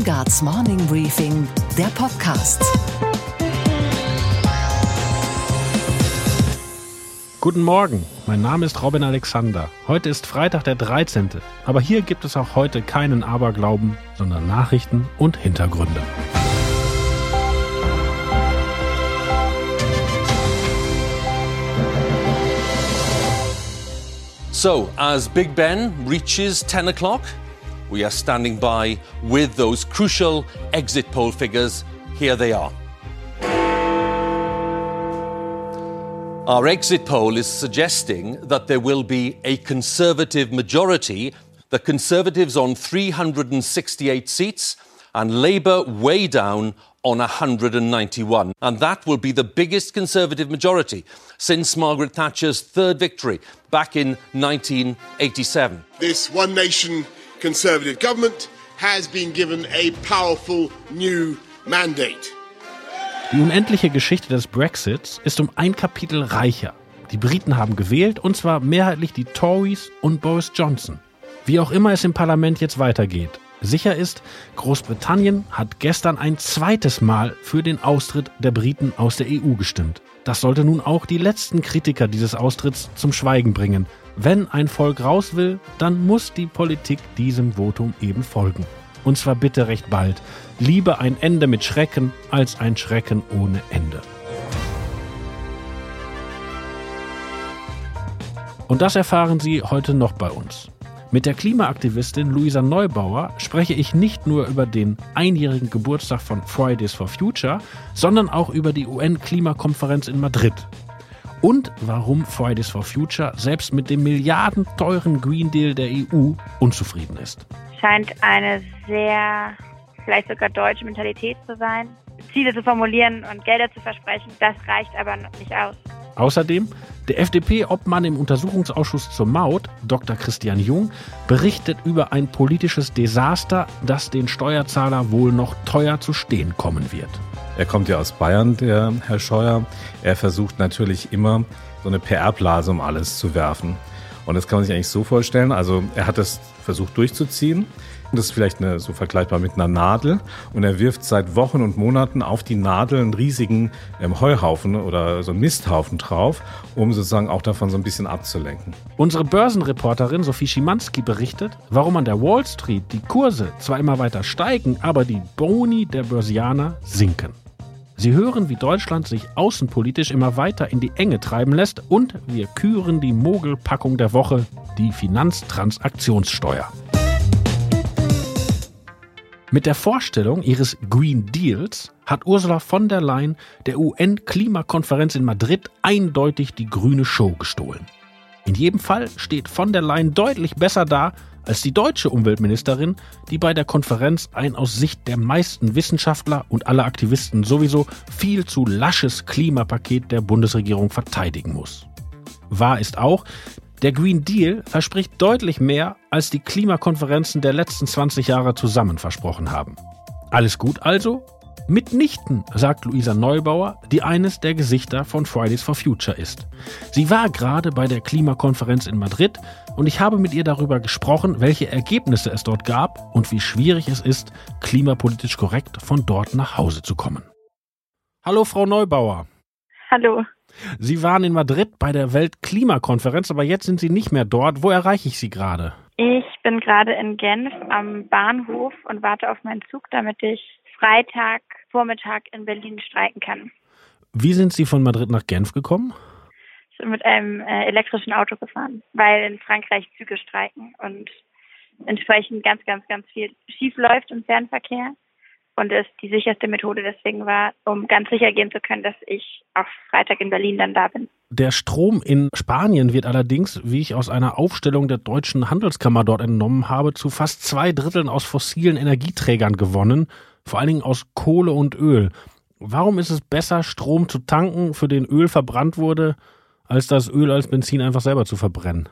Weingarts Morning Briefing, der Podcast. Guten Morgen, mein Name ist Robin Alexander. Heute ist Freitag der 13. Aber hier gibt es auch heute keinen Aberglauben, sondern Nachrichten und Hintergründe. So, as Big Ben reaches 10 o'clock, we are standing by with those crucial exit poll figures. Here they are. Our exit poll is suggesting that there will be a Conservative majority, the Conservatives on 368 seats, and Labour way down on 191. And that will be the biggest Conservative majority since Margaret Thatcher's third victory back in 1987. This One Nation Conservative government has been given a powerful new mandate. Die unendliche Geschichte des Brexits ist um ein Kapitel reicher. Die Briten haben gewählt, und zwar mehrheitlich die Tories und Boris Johnson. Wie auch immer es im Parlament jetzt weitergeht, Sicher ist, Großbritannien hat gestern ein zweites Mal für den Austritt der Briten aus der EU gestimmt. Das sollte nun auch die letzten Kritiker dieses Austritts zum Schweigen bringen. Wenn ein Volk raus will, dann muss die Politik diesem Votum eben folgen. Und zwar bitte recht bald. Lieber ein Ende mit Schrecken als ein Schrecken ohne Ende. Und das erfahren Sie heute noch bei uns. Mit der Klimaaktivistin Luisa Neubauer spreche ich nicht nur über den einjährigen Geburtstag von Fridays for Future, sondern auch über die UN-Klimakonferenz in Madrid. Und warum Fridays for Future selbst mit dem milliardenteuren Green Deal der EU unzufrieden ist. Scheint eine sehr, vielleicht sogar deutsche Mentalität zu sein. Ziele zu formulieren und Gelder zu versprechen, das reicht aber noch nicht aus. Außerdem, der FDP-Obmann im Untersuchungsausschuss zur Maut, Dr. Christian Jung, berichtet über ein politisches Desaster, das den Steuerzahler wohl noch teuer zu stehen kommen wird. Er kommt ja aus Bayern, der Herr Scheuer. Er versucht natürlich immer, so eine PR-Blase um alles zu werfen. Und das kann man sich eigentlich so vorstellen. Also er hat das versucht durchzuziehen. Das ist vielleicht eine, so vergleichbar mit einer Nadel. Und er wirft seit Wochen und Monaten auf die Nadel einen riesigen ähm, Heuhaufen oder so einen Misthaufen drauf, um sozusagen auch davon so ein bisschen abzulenken. Unsere Börsenreporterin Sophie Schimanski berichtet, warum an der Wall Street die Kurse zwar immer weiter steigen, aber die Boni der Börsianer sinken. Sie hören, wie Deutschland sich außenpolitisch immer weiter in die Enge treiben lässt und wir küren die Mogelpackung der Woche, die Finanztransaktionssteuer. Mit der Vorstellung ihres Green Deals hat Ursula von der Leyen der UN-Klimakonferenz in Madrid eindeutig die grüne Show gestohlen. In jedem Fall steht von der Leyen deutlich besser da als die deutsche Umweltministerin, die bei der Konferenz ein aus Sicht der meisten Wissenschaftler und aller Aktivisten sowieso viel zu lasches Klimapaket der Bundesregierung verteidigen muss. Wahr ist auch, der Green Deal verspricht deutlich mehr, als die Klimakonferenzen der letzten 20 Jahre zusammen versprochen haben. Alles gut also? Mitnichten, sagt Luisa Neubauer, die eines der Gesichter von Fridays for Future ist. Sie war gerade bei der Klimakonferenz in Madrid und ich habe mit ihr darüber gesprochen, welche Ergebnisse es dort gab und wie schwierig es ist, klimapolitisch korrekt von dort nach Hause zu kommen. Hallo, Frau Neubauer. Hallo. Sie waren in Madrid bei der Weltklimakonferenz, aber jetzt sind Sie nicht mehr dort. Wo erreiche ich Sie gerade? Ich bin gerade in Genf am Bahnhof und warte auf meinen Zug, damit ich Freitag Vormittag in Berlin streiken kann. Wie sind Sie von Madrid nach Genf gekommen? Ich bin mit einem äh, elektrischen Auto gefahren, weil in Frankreich Züge streiken und entsprechend ganz, ganz, ganz viel schief läuft im Fernverkehr und es die sicherste Methode deswegen war, um ganz sicher gehen zu können, dass ich auch Freitag in Berlin dann da bin. Der Strom in Spanien wird allerdings, wie ich aus einer Aufstellung der deutschen Handelskammer dort entnommen habe, zu fast zwei Dritteln aus fossilen Energieträgern gewonnen, vor allen Dingen aus Kohle und Öl. Warum ist es besser, Strom zu tanken, für den Öl verbrannt wurde, als das Öl als Benzin einfach selber zu verbrennen?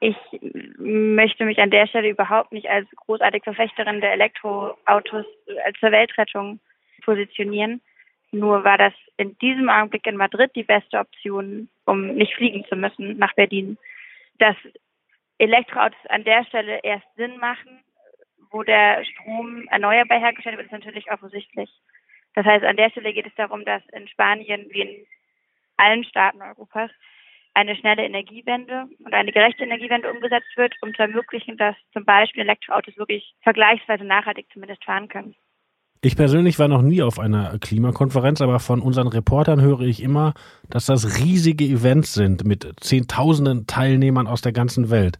Ich möchte mich an der Stelle überhaupt nicht als großartig Verfechterin der Elektroautos zur Weltrettung positionieren. Nur war das in diesem Augenblick in Madrid die beste Option, um nicht fliegen zu müssen nach Berlin. Dass Elektroautos an der Stelle erst Sinn machen, wo der Strom erneuerbar hergestellt wird, ist natürlich offensichtlich. Das heißt, an der Stelle geht es darum, dass in Spanien wie in allen Staaten Europas eine schnelle Energiewende und eine gerechte Energiewende umgesetzt wird, um zu ermöglichen, dass zum Beispiel Elektroautos wirklich vergleichsweise nachhaltig zumindest fahren können. Ich persönlich war noch nie auf einer Klimakonferenz, aber von unseren Reportern höre ich immer, dass das riesige Events sind mit Zehntausenden Teilnehmern aus der ganzen Welt.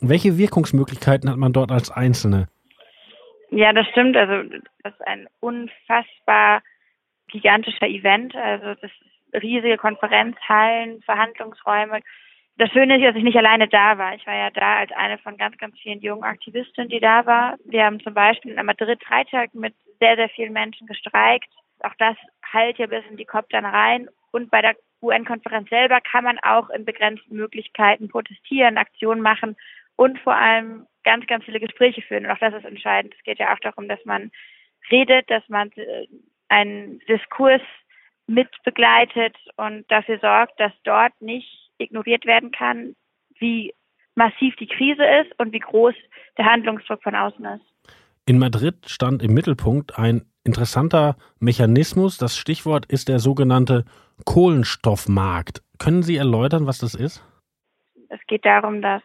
Welche Wirkungsmöglichkeiten hat man dort als Einzelne? Ja, das stimmt. Also das ist ein unfassbar gigantischer Event. Also das riesige Konferenzhallen, Verhandlungsräume. Das Schöne ist, dass ich nicht alleine da war. Ich war ja da als eine von ganz, ganz vielen jungen Aktivistinnen, die da war. Wir haben zum Beispiel in Madrid Freitag mit sehr, sehr vielen Menschen gestreikt. Auch das heilt ja bis in die dann rein. Und bei der UN-Konferenz selber kann man auch in begrenzten Möglichkeiten protestieren, Aktionen machen und vor allem ganz, ganz viele Gespräche führen. Und auch das ist entscheidend. Es geht ja auch darum, dass man redet, dass man äh, einen Diskurs mit begleitet und dafür sorgt, dass dort nicht ignoriert werden kann, wie massiv die Krise ist und wie groß der Handlungsdruck von außen ist. In Madrid stand im Mittelpunkt ein interessanter Mechanismus. Das Stichwort ist der sogenannte Kohlenstoffmarkt. Können Sie erläutern, was das ist? Es geht darum, dass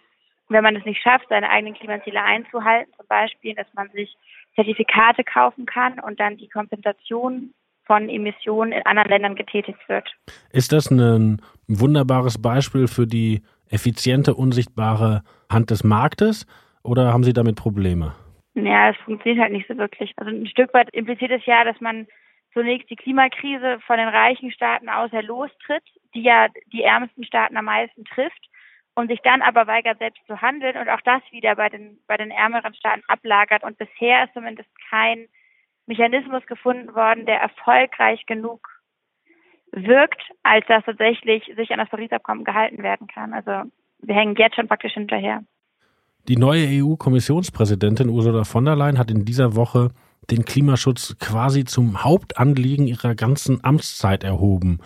wenn man es nicht schafft, seine eigenen Klimaziele einzuhalten, zum Beispiel, dass man sich Zertifikate kaufen kann und dann die Kompensation von Emissionen in anderen Ländern getätigt wird. Ist das ein wunderbares Beispiel für die effiziente, unsichtbare Hand des Marktes oder haben Sie damit Probleme? Ja, es funktioniert halt nicht so wirklich. Also ein Stück weit impliziert es ja, dass man zunächst die Klimakrise von den reichen Staaten aus her lostritt, die ja die ärmsten Staaten am meisten trifft und sich dann aber weigert, selbst zu handeln und auch das wieder bei den, bei den ärmeren Staaten ablagert. Und bisher ist zumindest kein Mechanismus gefunden worden, der erfolgreich genug wirkt, als dass tatsächlich sich an das Paris-Abkommen gehalten werden kann. Also wir hängen jetzt schon praktisch hinterher. Die neue EU-Kommissionspräsidentin Ursula von der Leyen hat in dieser Woche den Klimaschutz quasi zum Hauptanliegen ihrer ganzen Amtszeit erhoben.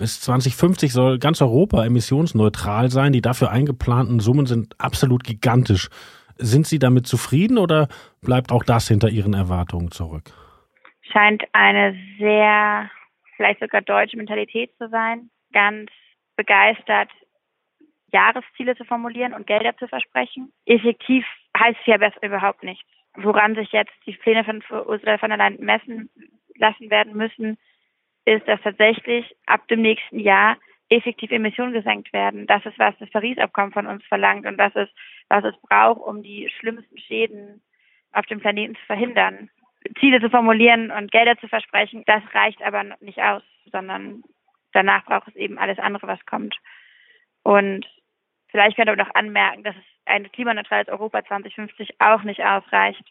Bis 2050 soll ganz Europa emissionsneutral sein. Die dafür eingeplanten Summen sind absolut gigantisch. Sind Sie damit zufrieden oder bleibt auch das hinter Ihren Erwartungen zurück? Scheint eine sehr, vielleicht sogar deutsche Mentalität zu sein. Ganz begeistert, Jahresziele zu formulieren und Gelder zu versprechen. Effektiv heißt es ja überhaupt nichts. Woran sich jetzt die Pläne von Ursula von der Leyen messen lassen werden müssen, ist, dass tatsächlich ab dem nächsten Jahr effektiv Emissionen gesenkt werden. Das ist, was das Paris-Abkommen von uns verlangt und das ist, was es braucht, um die schlimmsten Schäden auf dem Planeten zu verhindern. Ziele zu formulieren und Gelder zu versprechen, das reicht aber nicht aus, sondern danach braucht es eben alles andere, was kommt. Und Vielleicht könnte man noch anmerken, dass ein klimaneutrales Europa 2050 auch nicht ausreicht,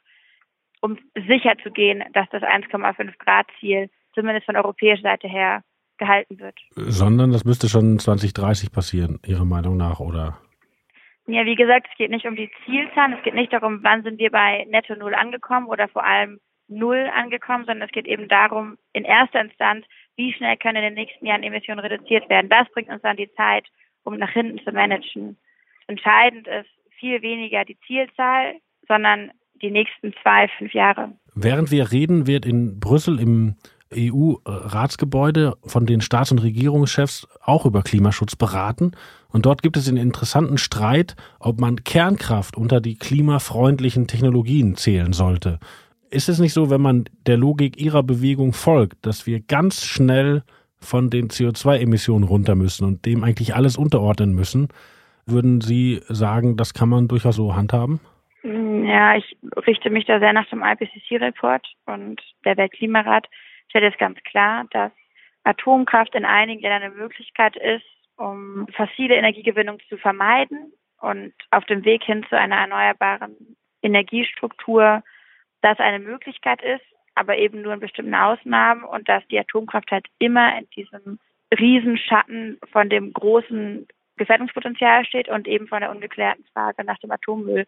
um sicher zu gehen, dass das 1,5 Grad Ziel zumindest von europäischer Seite her gehalten wird. Sondern das müsste schon 2030 passieren, Ihrer Meinung nach, oder? Ja, wie gesagt, es geht nicht um die Zielzahlen, es geht nicht darum, wann sind wir bei Netto Null angekommen oder vor allem Null angekommen, sondern es geht eben darum, in erster Instanz, wie schnell können in den nächsten Jahren Emissionen reduziert werden. Das bringt uns dann die Zeit, um nach hinten zu managen. Entscheidend ist viel weniger die Zielzahl, sondern die nächsten zwei, fünf Jahre. Während wir reden, wird in Brüssel im EU-Ratsgebäude von den Staats- und Regierungschefs auch über Klimaschutz beraten. Und dort gibt es einen interessanten Streit, ob man Kernkraft unter die klimafreundlichen Technologien zählen sollte. Ist es nicht so, wenn man der Logik Ihrer Bewegung folgt, dass wir ganz schnell von den CO2-Emissionen runter müssen und dem eigentlich alles unterordnen müssen. Würden Sie sagen, das kann man durchaus so handhaben? Ja, ich richte mich da sehr nach dem IPCC-Report und der Weltklimarat stellt es ganz klar, dass Atomkraft in einigen Ländern eine Möglichkeit ist, um fossile Energiegewinnung zu vermeiden und auf dem Weg hin zu einer erneuerbaren Energiestruktur das eine Möglichkeit ist, aber eben nur in bestimmten Ausnahmen und dass die Atomkraft halt immer in diesem Riesenschatten von dem großen Gefährdungspotenzial steht und eben von der ungeklärten Frage nach dem Atommüll.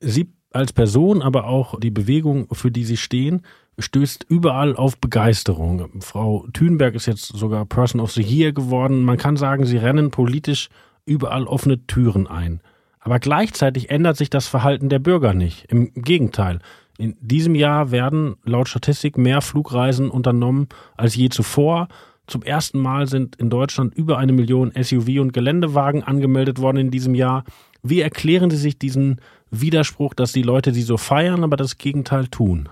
Sie als Person, aber auch die Bewegung, für die Sie stehen, stößt überall auf Begeisterung. Frau Thünberg ist jetzt sogar Person of the Year geworden. Man kann sagen, Sie rennen politisch überall offene Türen ein. Aber gleichzeitig ändert sich das Verhalten der Bürger nicht. Im Gegenteil. In diesem Jahr werden laut Statistik mehr Flugreisen unternommen als je zuvor. Zum ersten Mal sind in Deutschland über eine Million SUV und Geländewagen angemeldet worden in diesem Jahr. Wie erklären Sie sich diesen Widerspruch, dass die Leute sie so feiern, aber das Gegenteil tun?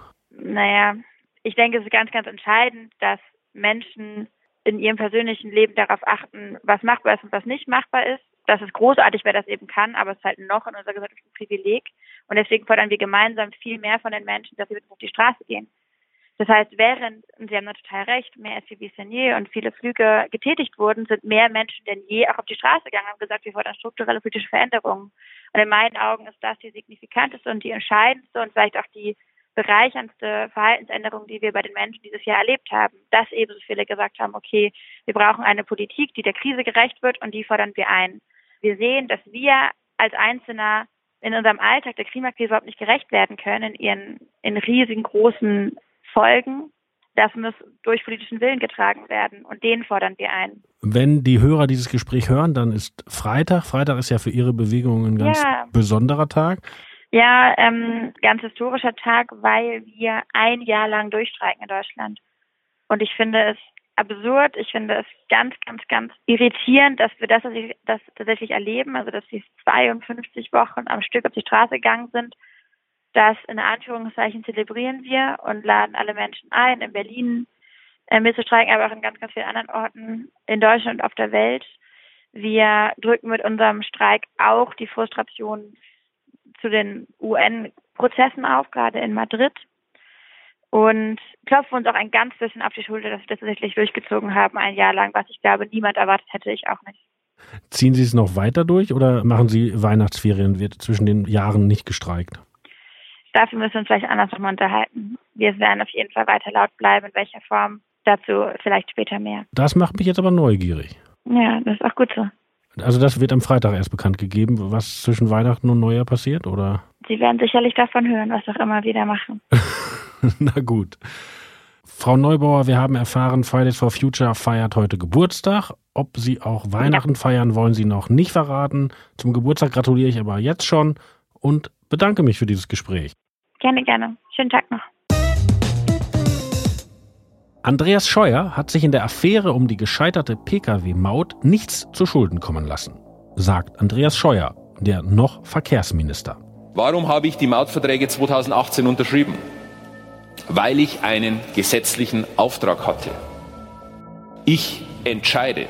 Naja, ich denke, es ist ganz, ganz entscheidend, dass Menschen in ihrem persönlichen Leben darauf achten, was machbar ist und was nicht machbar ist. Das ist großartig, wer das eben kann, aber es ist halt noch in unserer Gesellschaft ein Privileg. Und deswegen fordern wir gemeinsam viel mehr von den Menschen, dass sie auf die Straße gehen. Das heißt, während, und Sie haben da total recht, mehr SUVs denn je und viele Flüge getätigt wurden, sind mehr Menschen denn je auch auf die Straße gegangen und haben gesagt, wir fordern strukturelle politische Veränderungen. Und in meinen Augen ist das die signifikanteste und die entscheidendste und vielleicht auch die bereicherndste Verhaltensänderung, die wir bei den Menschen dieses Jahr erlebt haben, dass eben so viele gesagt haben, okay, wir brauchen eine Politik, die der Krise gerecht wird und die fordern wir ein. Wir sehen, dass wir als Einzelner in unserem Alltag der Klimakrise überhaupt nicht gerecht werden können in ihren in riesigen großen Folgen. Das muss durch politischen Willen getragen werden und den fordern wir ein. Wenn die Hörer dieses Gespräch hören, dann ist Freitag. Freitag ist ja für Ihre Bewegung ein ganz ja. besonderer Tag. Ja, ähm, ganz historischer Tag, weil wir ein Jahr lang durchstreiken in Deutschland. Und ich finde es absurd. Ich finde es ganz, ganz, ganz irritierend, dass wir das, das tatsächlich erleben. Also, dass wir 52 Wochen am Stück auf die Straße gegangen sind. Das in Anführungszeichen zelebrieren wir und laden alle Menschen ein, in Berlin äh, mitzustreiken, aber auch in ganz, ganz vielen anderen Orten in Deutschland und auf der Welt. Wir drücken mit unserem Streik auch die Frustration zu den UN-Prozessen auf, gerade in Madrid. Und klopfen uns auch ein ganz bisschen auf die Schulter, dass wir das tatsächlich durchgezogen haben, ein Jahr lang, was ich glaube, niemand erwartet hätte, ich auch nicht. Ziehen Sie es noch weiter durch oder machen Sie Weihnachtsferien? Wird zwischen den Jahren nicht gestreikt? Dafür müssen wir uns vielleicht anders nochmal unterhalten. Wir werden auf jeden Fall weiter laut bleiben, in welcher Form. Dazu vielleicht später mehr. Das macht mich jetzt aber neugierig. Ja, das ist auch gut so. Also das wird am Freitag erst bekannt gegeben, was zwischen Weihnachten und Neujahr passiert, oder? Sie werden sicherlich davon hören, was auch immer wir da machen. Na gut. Frau Neubauer, wir haben erfahren, Fridays for Future feiert heute Geburtstag. Ob Sie auch Weihnachten ja. feiern, wollen Sie noch nicht verraten. Zum Geburtstag gratuliere ich aber jetzt schon und bedanke mich für dieses Gespräch. Gerne, gerne. Schönen Tag noch. Andreas Scheuer hat sich in der Affäre um die gescheiterte Pkw-Maut nichts zu Schulden kommen lassen, sagt Andreas Scheuer, der noch Verkehrsminister. Warum habe ich die Mautverträge 2018 unterschrieben? Weil ich einen gesetzlichen Auftrag hatte. Ich entscheide.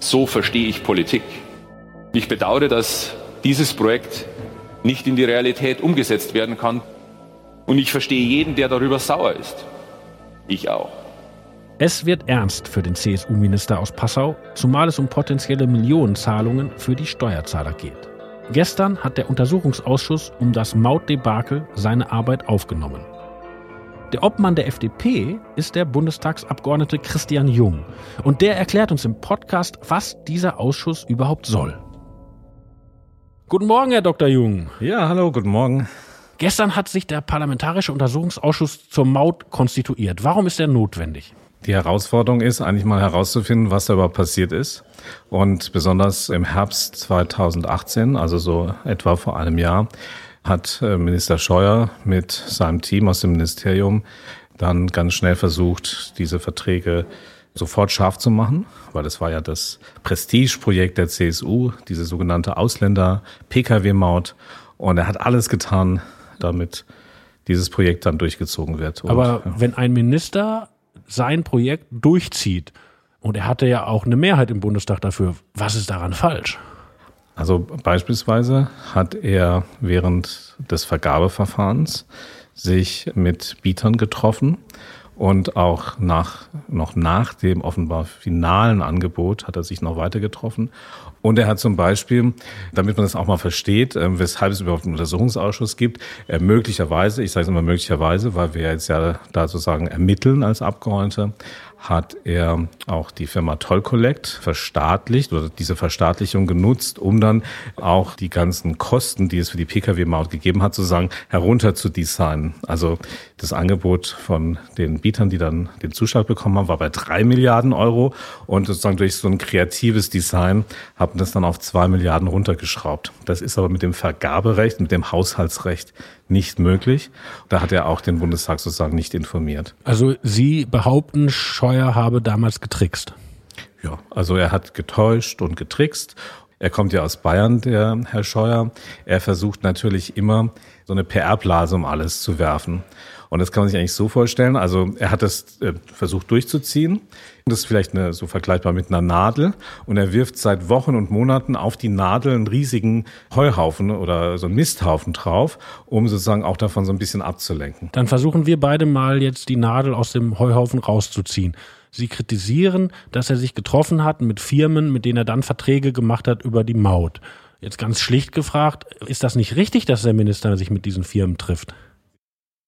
So verstehe ich Politik. Ich bedauere, dass dieses Projekt nicht in die Realität umgesetzt werden kann. Und ich verstehe jeden, der darüber sauer ist. Ich auch. Es wird ernst für den CSU-Minister aus Passau, zumal es um potenzielle Millionenzahlungen für die Steuerzahler geht. Gestern hat der Untersuchungsausschuss um das Mautdebakel seine Arbeit aufgenommen. Der Obmann der FDP ist der Bundestagsabgeordnete Christian Jung. Und der erklärt uns im Podcast, was dieser Ausschuss überhaupt soll. Guten Morgen, Herr Dr. Jung. Ja, hallo, guten Morgen. Gestern hat sich der Parlamentarische Untersuchungsausschuss zur Maut konstituiert. Warum ist er notwendig? Die Herausforderung ist eigentlich mal herauszufinden, was da überhaupt passiert ist. Und besonders im Herbst 2018, also so etwa vor einem Jahr, hat äh, Minister Scheuer mit seinem Team aus dem Ministerium dann ganz schnell versucht, diese Verträge sofort scharf zu machen, weil es war ja das Prestigeprojekt der CSU, diese sogenannte Ausländer-Pkw-Maut. Und er hat alles getan, damit dieses Projekt dann durchgezogen wird. Und, Aber ja. wenn ein Minister sein Projekt durchzieht, und er hatte ja auch eine Mehrheit im Bundestag dafür, was ist daran falsch? Also beispielsweise hat er während des Vergabeverfahrens sich mit Bietern getroffen und auch nach, noch nach dem offenbar finalen Angebot hat er sich noch weiter getroffen. Und er hat zum Beispiel, damit man das auch mal versteht, äh, weshalb es überhaupt einen Untersuchungsausschuss gibt, äh, möglicherweise, ich sage es immer möglicherweise, weil wir jetzt ja da sozusagen ermitteln als Abgeordnete, hat er auch die Firma Toll Collect verstaatlicht oder diese Verstaatlichung genutzt, um dann auch die ganzen Kosten, die es für die Pkw-Maut gegeben hat, sozusagen herunter zu designen. Also das Angebot von den Bietern, die dann den Zuschlag bekommen haben, war bei drei Milliarden Euro und sozusagen durch so ein kreatives Design haben das dann auf zwei Milliarden runtergeschraubt. Das ist aber mit dem Vergaberecht, mit dem Haushaltsrecht nicht möglich. Da hat er auch den Bundestag sozusagen nicht informiert. Also Sie behaupten, Scheuer habe damals getrickst. Ja, also er hat getäuscht und getrickst. Er kommt ja aus Bayern, der Herr Scheuer. Er versucht natürlich immer so eine PR-Blase um alles zu werfen. Und das kann man sich eigentlich so vorstellen. Also er hat das äh, versucht durchzuziehen. Das ist vielleicht eine, so vergleichbar mit einer Nadel. Und er wirft seit Wochen und Monaten auf die Nadel einen riesigen Heuhaufen oder so einen Misthaufen drauf, um sozusagen auch davon so ein bisschen abzulenken. Dann versuchen wir beide mal jetzt die Nadel aus dem Heuhaufen rauszuziehen. Sie kritisieren, dass er sich getroffen hat mit Firmen, mit denen er dann Verträge gemacht hat über die Maut. Jetzt ganz schlicht gefragt, ist das nicht richtig, dass der Minister sich mit diesen Firmen trifft?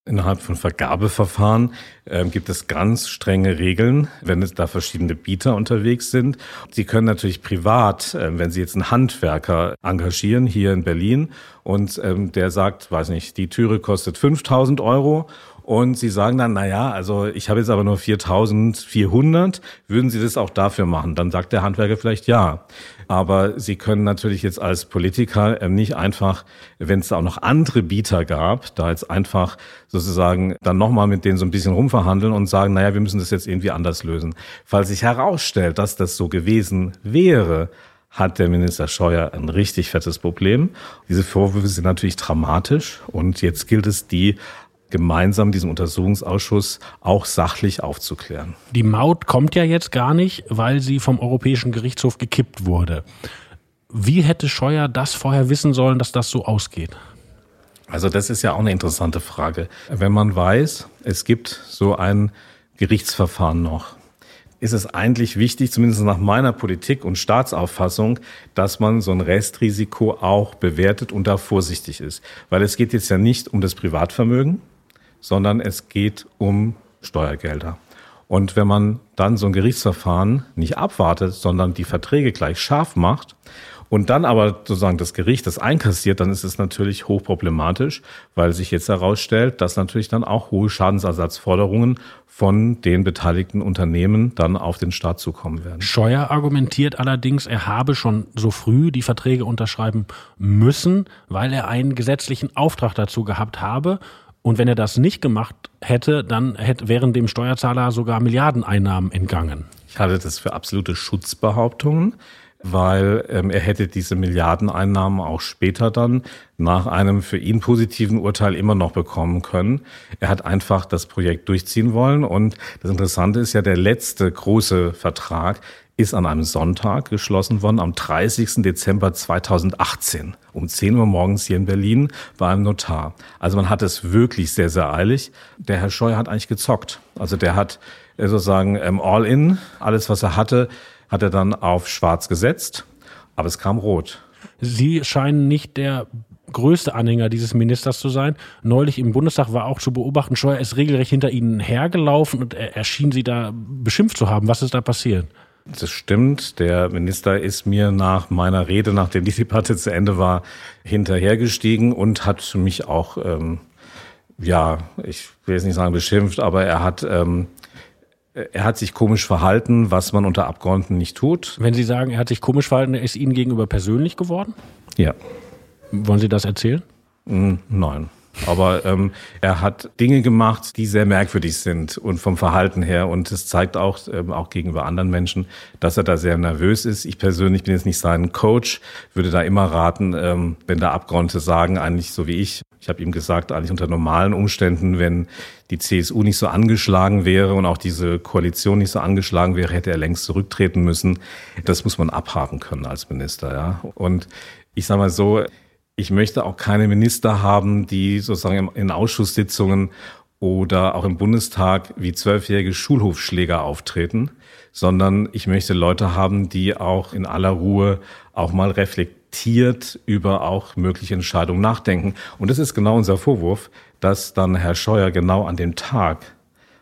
Innerhalb von Vergabeverfahren äh, gibt es ganz strenge Regeln, wenn es da verschiedene Bieter unterwegs sind. Sie können natürlich privat, äh, wenn Sie jetzt einen Handwerker engagieren hier in Berlin und ähm, der sagt, weiß nicht, die Türe kostet 5000 Euro und Sie sagen dann, na ja, also ich habe jetzt aber nur 4.400, würden Sie das auch dafür machen? Dann sagt der Handwerker vielleicht ja. Aber Sie können natürlich jetzt als Politiker ähm, nicht einfach, wenn es auch noch andere Bieter gab, da jetzt einfach sozusagen dann nochmal mit denen so ein bisschen rumverhandeln und sagen, naja, wir müssen das jetzt irgendwie anders lösen. Falls sich herausstellt, dass das so gewesen wäre, hat der Minister Scheuer ein richtig fettes Problem. Diese Vorwürfe sind natürlich dramatisch und jetzt gilt es, die gemeinsam diesen Untersuchungsausschuss auch sachlich aufzuklären. Die Maut kommt ja jetzt gar nicht, weil sie vom Europäischen Gerichtshof gekippt wurde. Wie hätte Scheuer das vorher wissen sollen, dass das so ausgeht? Also das ist ja auch eine interessante Frage. Wenn man weiß, es gibt so ein Gerichtsverfahren noch, ist es eigentlich wichtig, zumindest nach meiner Politik und Staatsauffassung, dass man so ein Restrisiko auch bewertet und da vorsichtig ist. Weil es geht jetzt ja nicht um das Privatvermögen, sondern es geht um Steuergelder. Und wenn man dann so ein Gerichtsverfahren nicht abwartet, sondern die Verträge gleich scharf macht und dann aber sozusagen das Gericht das einkassiert, dann ist es natürlich hochproblematisch, weil sich jetzt herausstellt, dass natürlich dann auch hohe Schadensersatzforderungen von den beteiligten Unternehmen dann auf den Staat zukommen werden. Scheuer argumentiert allerdings, er habe schon so früh die Verträge unterschreiben müssen, weil er einen gesetzlichen Auftrag dazu gehabt habe und wenn er das nicht gemacht hätte, dann hätte, wären dem Steuerzahler sogar Milliardeneinnahmen entgangen. Ich halte das für absolute Schutzbehauptungen, weil ähm, er hätte diese Milliardeneinnahmen auch später dann nach einem für ihn positiven Urteil immer noch bekommen können. Er hat einfach das Projekt durchziehen wollen und das Interessante ist ja, der letzte große Vertrag ist an einem Sonntag geschlossen worden, am 30. Dezember 2018 um 10 Uhr morgens hier in Berlin bei einem Notar. Also man hat es wirklich sehr, sehr eilig. Der Herr Scheuer hat eigentlich gezockt. Also der hat äh, sozusagen ähm, all in, alles was er hatte, hat er dann auf schwarz gesetzt, aber es kam rot. Sie scheinen nicht der größte Anhänger dieses Ministers zu sein. Neulich im Bundestag war auch zu beobachten, Scheuer ist regelrecht hinter ihnen hergelaufen und er, schien sie da beschimpft zu haben. Was ist da passiert? Das stimmt. Der Minister ist mir nach meiner Rede, nachdem die Debatte zu Ende war, hinterhergestiegen und hat mich auch, ähm, ja, ich will jetzt nicht sagen beschimpft, aber er hat, ähm, er hat sich komisch verhalten, was man unter Abgeordneten nicht tut. Wenn Sie sagen, er hat sich komisch verhalten, er ist Ihnen gegenüber persönlich geworden? Ja. Wollen Sie das erzählen? Mm, nein. Aber ähm, er hat Dinge gemacht, die sehr merkwürdig sind und vom Verhalten her. Und es zeigt auch, ähm, auch gegenüber anderen Menschen, dass er da sehr nervös ist. Ich persönlich bin jetzt nicht sein Coach, würde da immer raten, ähm, wenn da Abgeordnete sagen, eigentlich so wie ich, ich habe ihm gesagt, eigentlich unter normalen Umständen, wenn die CSU nicht so angeschlagen wäre und auch diese Koalition nicht so angeschlagen wäre, hätte er längst zurücktreten müssen. Das muss man abhaben können als Minister. Ja. Und ich sage mal so, ich möchte auch keine Minister haben, die sozusagen in Ausschusssitzungen oder auch im Bundestag wie zwölfjährige Schulhofschläger auftreten, sondern ich möchte Leute haben, die auch in aller Ruhe auch mal reflektiert über auch mögliche Entscheidungen nachdenken. Und das ist genau unser Vorwurf, dass dann Herr Scheuer genau an dem Tag,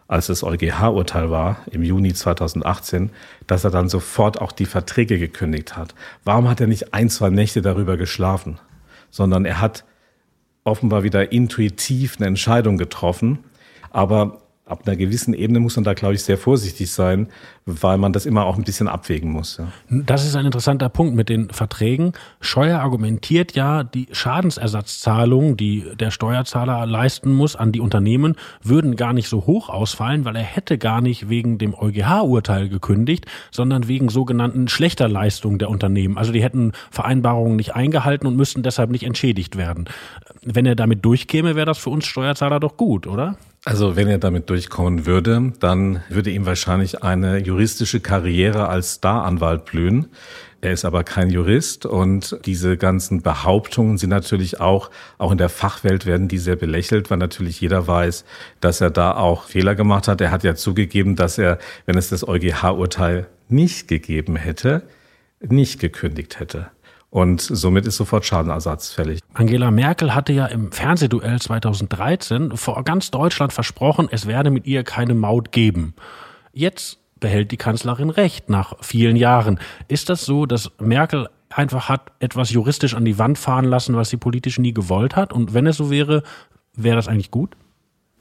als das EuGH-Urteil war, im Juni 2018, dass er dann sofort auch die Verträge gekündigt hat. Warum hat er nicht ein, zwei Nächte darüber geschlafen? Sondern er hat offenbar wieder intuitiv eine Entscheidung getroffen. Aber ab einer gewissen Ebene muss man da, glaube ich, sehr vorsichtig sein, weil man das immer auch ein bisschen abwägen muss. Ja. Das ist ein interessanter Punkt mit den Verträgen. Scheuer argumentiert ja, die Schadensersatzzahlungen, die der Steuerzahler leisten muss an die Unternehmen, würden gar nicht so hoch ausfallen, weil er hätte gar nicht wegen dem EuGH-Urteil gekündigt, sondern wegen sogenannten schlechter Leistungen der Unternehmen. Also die hätten Vereinbarungen nicht eingehalten und müssten deshalb nicht entschädigt werden. Wenn er damit durchkäme, wäre das für uns Steuerzahler doch gut, oder? Also wenn er damit durchkommen würde, dann würde ihm wahrscheinlich eine juristische Karriere als Staranwalt blühen. Er ist aber kein Jurist und diese ganzen Behauptungen sind natürlich auch, auch in der Fachwelt werden die sehr belächelt, weil natürlich jeder weiß, dass er da auch Fehler gemacht hat. Er hat ja zugegeben, dass er, wenn es das EuGH-Urteil nicht gegeben hätte, nicht gekündigt hätte. Und somit ist sofort Schadenersatz fällig. Angela Merkel hatte ja im Fernsehduell 2013 vor ganz Deutschland versprochen, es werde mit ihr keine Maut geben. Jetzt behält die Kanzlerin recht nach vielen Jahren. Ist das so, dass Merkel einfach hat etwas juristisch an die Wand fahren lassen, was sie politisch nie gewollt hat? Und wenn es so wäre, wäre das eigentlich gut?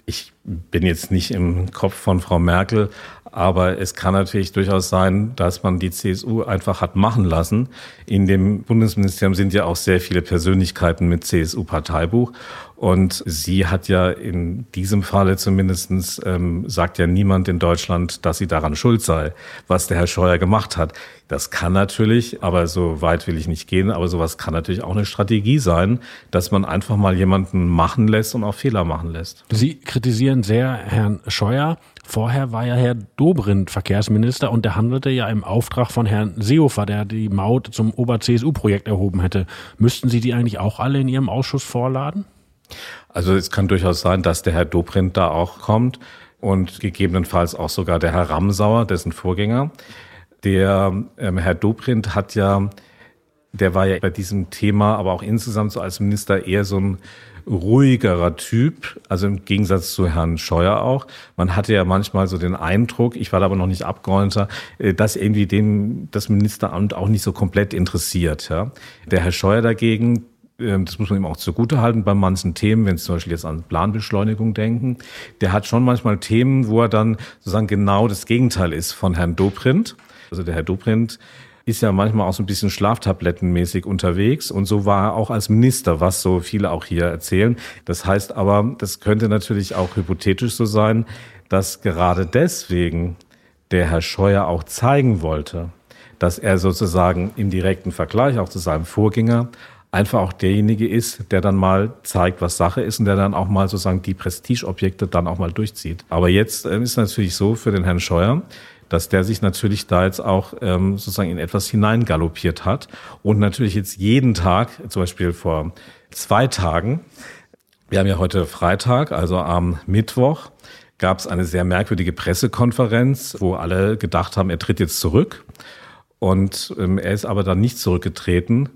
Ich bin jetzt nicht im Kopf von Frau Merkel, aber es kann natürlich durchaus sein, dass man die CSU einfach hat machen lassen. In dem Bundesministerium sind ja auch sehr viele Persönlichkeiten mit CSU-Parteibuch. Und sie hat ja in diesem Falle zumindestens ähm, sagt ja niemand in Deutschland, dass sie daran schuld sei, was der Herr Scheuer gemacht hat. Das kann natürlich, aber so weit will ich nicht gehen, aber sowas kann natürlich auch eine Strategie sein, dass man einfach mal jemanden machen lässt und auch Fehler machen lässt. Sie kritisieren sehr Herrn Scheuer. Vorher war ja Herr Dobrindt Verkehrsminister und der handelte ja im Auftrag von Herrn Seehofer, der die Maut zum Ober-CSU-Projekt erhoben hätte. Müssten Sie die eigentlich auch alle in Ihrem Ausschuss vorladen? Also es kann durchaus sein, dass der Herr Dobrindt da auch kommt und gegebenenfalls auch sogar der Herr Ramsauer, dessen Vorgänger. Der ähm, Herr Dobrindt hat ja, der war ja bei diesem Thema, aber auch insgesamt so als Minister eher so ein ruhigerer Typ, also im Gegensatz zu Herrn Scheuer auch. Man hatte ja manchmal so den Eindruck, ich war da aber noch nicht Abgeordneter, äh, dass irgendwie den, das Ministeramt auch nicht so komplett interessiert. Ja. Der Herr Scheuer dagegen, das muss man ihm auch zugutehalten bei manchen Themen, wenn Sie zum Beispiel jetzt an Planbeschleunigung denken, der hat schon manchmal Themen, wo er dann sozusagen genau das Gegenteil ist von Herrn Dobrindt. Also der Herr Dobrindt ist ja manchmal auch so ein bisschen schlaftablettenmäßig unterwegs und so war er auch als Minister, was so viele auch hier erzählen. Das heißt aber, das könnte natürlich auch hypothetisch so sein, dass gerade deswegen der Herr Scheuer auch zeigen wollte, dass er sozusagen im direkten Vergleich auch zu seinem Vorgänger einfach auch derjenige ist, der dann mal zeigt, was Sache ist und der dann auch mal sozusagen die Prestigeobjekte dann auch mal durchzieht. Aber jetzt äh, ist natürlich so für den Herrn Scheuer, dass der sich natürlich da jetzt auch ähm, sozusagen in etwas hineingaloppiert hat und natürlich jetzt jeden Tag, zum Beispiel vor zwei Tagen, wir haben ja heute Freitag, also am Mittwoch, gab es eine sehr merkwürdige Pressekonferenz, wo alle gedacht haben, er tritt jetzt zurück. Und ähm, er ist aber dann nicht zurückgetreten,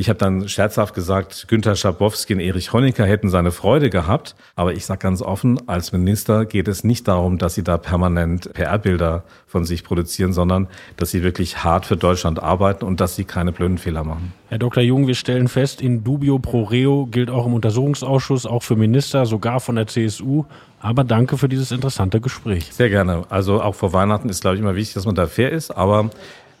ich habe dann scherzhaft gesagt, Günter Schabowski und Erich Honecker hätten seine Freude gehabt. Aber ich sage ganz offen, als Minister geht es nicht darum, dass sie da permanent PR-Bilder von sich produzieren, sondern dass sie wirklich hart für Deutschland arbeiten und dass sie keine blöden Fehler machen. Herr Dr. Jung, wir stellen fest, in dubio pro reo gilt auch im Untersuchungsausschuss, auch für Minister, sogar von der CSU. Aber danke für dieses interessante Gespräch. Sehr gerne. Also auch vor Weihnachten ist, glaube ich, immer wichtig, dass man da fair ist. Aber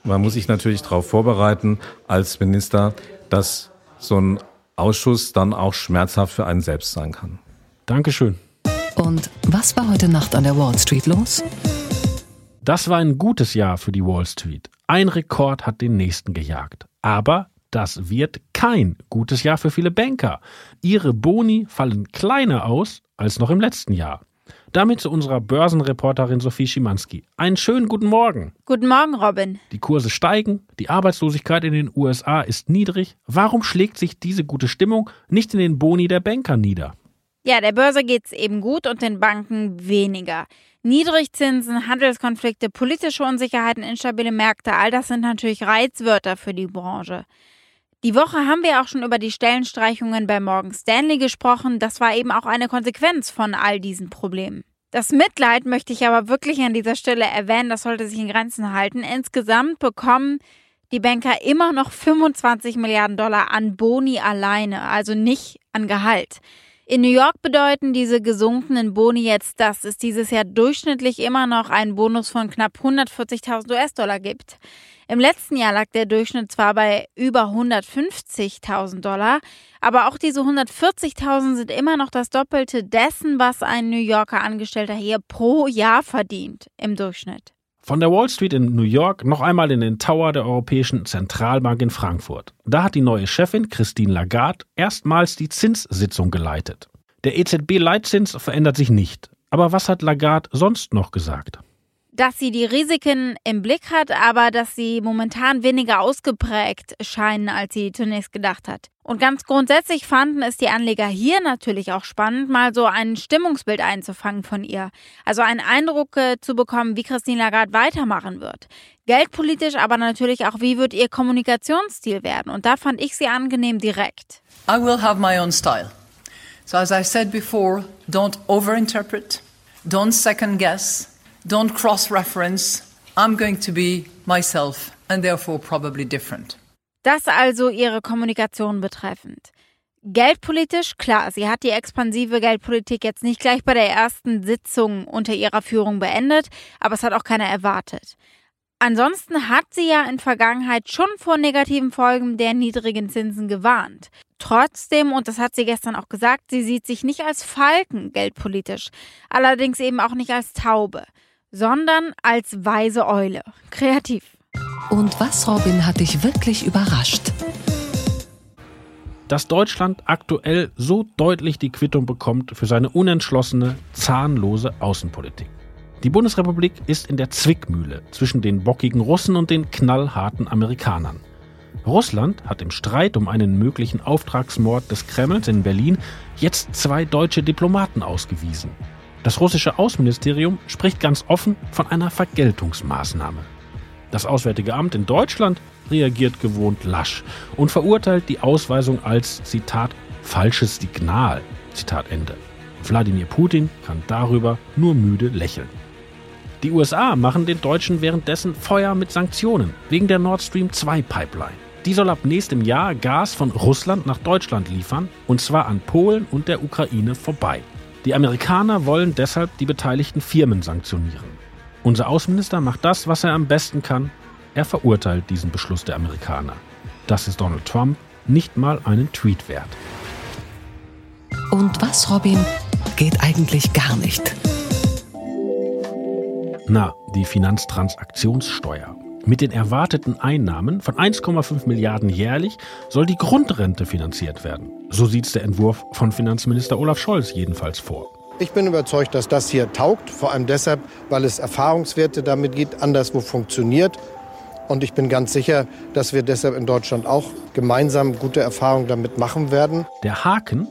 man muss sich natürlich darauf vorbereiten als Minister, dass so ein Ausschuss dann auch schmerzhaft für einen selbst sein kann. Dankeschön. Und was war heute Nacht an der Wall Street los? Das war ein gutes Jahr für die Wall Street. Ein Rekord hat den nächsten gejagt. Aber das wird kein gutes Jahr für viele Banker. Ihre Boni fallen kleiner aus als noch im letzten Jahr. Damit zu unserer Börsenreporterin Sophie Schimanski. Einen schönen guten Morgen. Guten Morgen, Robin. Die Kurse steigen, die Arbeitslosigkeit in den USA ist niedrig. Warum schlägt sich diese gute Stimmung nicht in den Boni der Banker nieder? Ja, der Börse geht's eben gut und den Banken weniger. Niedrigzinsen, Handelskonflikte, politische Unsicherheiten, instabile Märkte, all das sind natürlich Reizwörter für die Branche. Die Woche haben wir auch schon über die Stellenstreichungen bei Morgan Stanley gesprochen. Das war eben auch eine Konsequenz von all diesen Problemen. Das Mitleid möchte ich aber wirklich an dieser Stelle erwähnen, das sollte sich in Grenzen halten. Insgesamt bekommen die Banker immer noch 25 Milliarden Dollar an Boni alleine, also nicht an Gehalt. In New York bedeuten diese gesunkenen Boni jetzt, dass es dieses Jahr durchschnittlich immer noch einen Bonus von knapp 140.000 US-Dollar gibt. Im letzten Jahr lag der Durchschnitt zwar bei über 150.000 Dollar, aber auch diese 140.000 sind immer noch das Doppelte dessen, was ein New Yorker Angestellter hier pro Jahr verdient im Durchschnitt. Von der Wall Street in New York noch einmal in den Tower der Europäischen Zentralbank in Frankfurt. Da hat die neue Chefin Christine Lagarde erstmals die Zinssitzung geleitet. Der EZB-Leitzins verändert sich nicht. Aber was hat Lagarde sonst noch gesagt? Dass sie die Risiken im Blick hat, aber dass sie momentan weniger ausgeprägt scheinen, als sie zunächst gedacht hat. Und ganz grundsätzlich fanden es die Anleger hier natürlich auch spannend, mal so ein Stimmungsbild einzufangen von ihr. Also einen Eindruck äh, zu bekommen, wie Christine Lagarde weitermachen wird. Geldpolitisch, aber natürlich auch, wie wird ihr Kommunikationsstil werden. Und da fand ich sie angenehm direkt. I will have my own style. So as I said before, don't overinterpret, don't second guess. Don't cross reference. I'm going to be myself and therefore probably different. Das also ihre Kommunikation betreffend. Geldpolitisch, klar, sie hat die expansive Geldpolitik jetzt nicht gleich bei der ersten Sitzung unter ihrer Führung beendet, aber es hat auch keiner erwartet. Ansonsten hat sie ja in Vergangenheit schon vor negativen Folgen der niedrigen Zinsen gewarnt. Trotzdem, und das hat sie gestern auch gesagt, sie sieht sich nicht als Falken geldpolitisch, allerdings eben auch nicht als Taube sondern als weise Eule. Kreativ. Und was, Robin, hat dich wirklich überrascht? Dass Deutschland aktuell so deutlich die Quittung bekommt für seine unentschlossene, zahnlose Außenpolitik. Die Bundesrepublik ist in der Zwickmühle zwischen den bockigen Russen und den knallharten Amerikanern. Russland hat im Streit um einen möglichen Auftragsmord des Kremls in Berlin jetzt zwei deutsche Diplomaten ausgewiesen. Das russische Außenministerium spricht ganz offen von einer Vergeltungsmaßnahme. Das Auswärtige Amt in Deutschland reagiert gewohnt lasch und verurteilt die Ausweisung als, Zitat, falsches Signal. Zitat Ende. Wladimir Putin kann darüber nur müde lächeln. Die USA machen den Deutschen währenddessen Feuer mit Sanktionen wegen der Nord Stream 2 Pipeline. Die soll ab nächstem Jahr Gas von Russland nach Deutschland liefern, und zwar an Polen und der Ukraine vorbei. Die Amerikaner wollen deshalb die beteiligten Firmen sanktionieren. Unser Außenminister macht das, was er am besten kann. Er verurteilt diesen Beschluss der Amerikaner. Das ist Donald Trump nicht mal einen Tweet wert. Und was, Robin, geht eigentlich gar nicht? Na, die Finanztransaktionssteuer. Mit den erwarteten Einnahmen von 1,5 Milliarden jährlich soll die Grundrente finanziert werden. So sieht es der Entwurf von Finanzminister Olaf Scholz jedenfalls vor. Ich bin überzeugt, dass das hier taugt, vor allem deshalb, weil es Erfahrungswerte damit gibt, anderswo funktioniert. Und ich bin ganz sicher, dass wir deshalb in Deutschland auch gemeinsam gute Erfahrungen damit machen werden. Der Haken,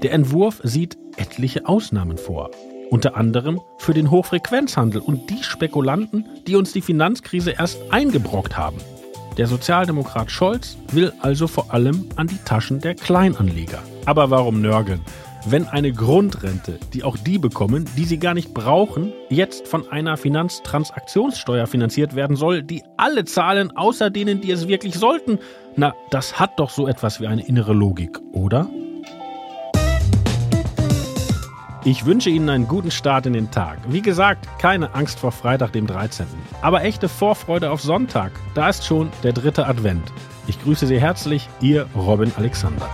der Entwurf sieht etliche Ausnahmen vor. Unter anderem für den Hochfrequenzhandel und die Spekulanten, die uns die Finanzkrise erst eingebrockt haben. Der Sozialdemokrat Scholz will also vor allem an die Taschen der Kleinanleger. Aber warum nörgeln? Wenn eine Grundrente, die auch die bekommen, die sie gar nicht brauchen, jetzt von einer Finanztransaktionssteuer finanziert werden soll, die alle zahlen, außer denen, die es wirklich sollten, na, das hat doch so etwas wie eine innere Logik, oder? Ich wünsche Ihnen einen guten Start in den Tag. Wie gesagt, keine Angst vor Freitag, dem 13. Aber echte Vorfreude auf Sonntag. Da ist schon der dritte Advent. Ich grüße Sie herzlich, Ihr Robin Alexander.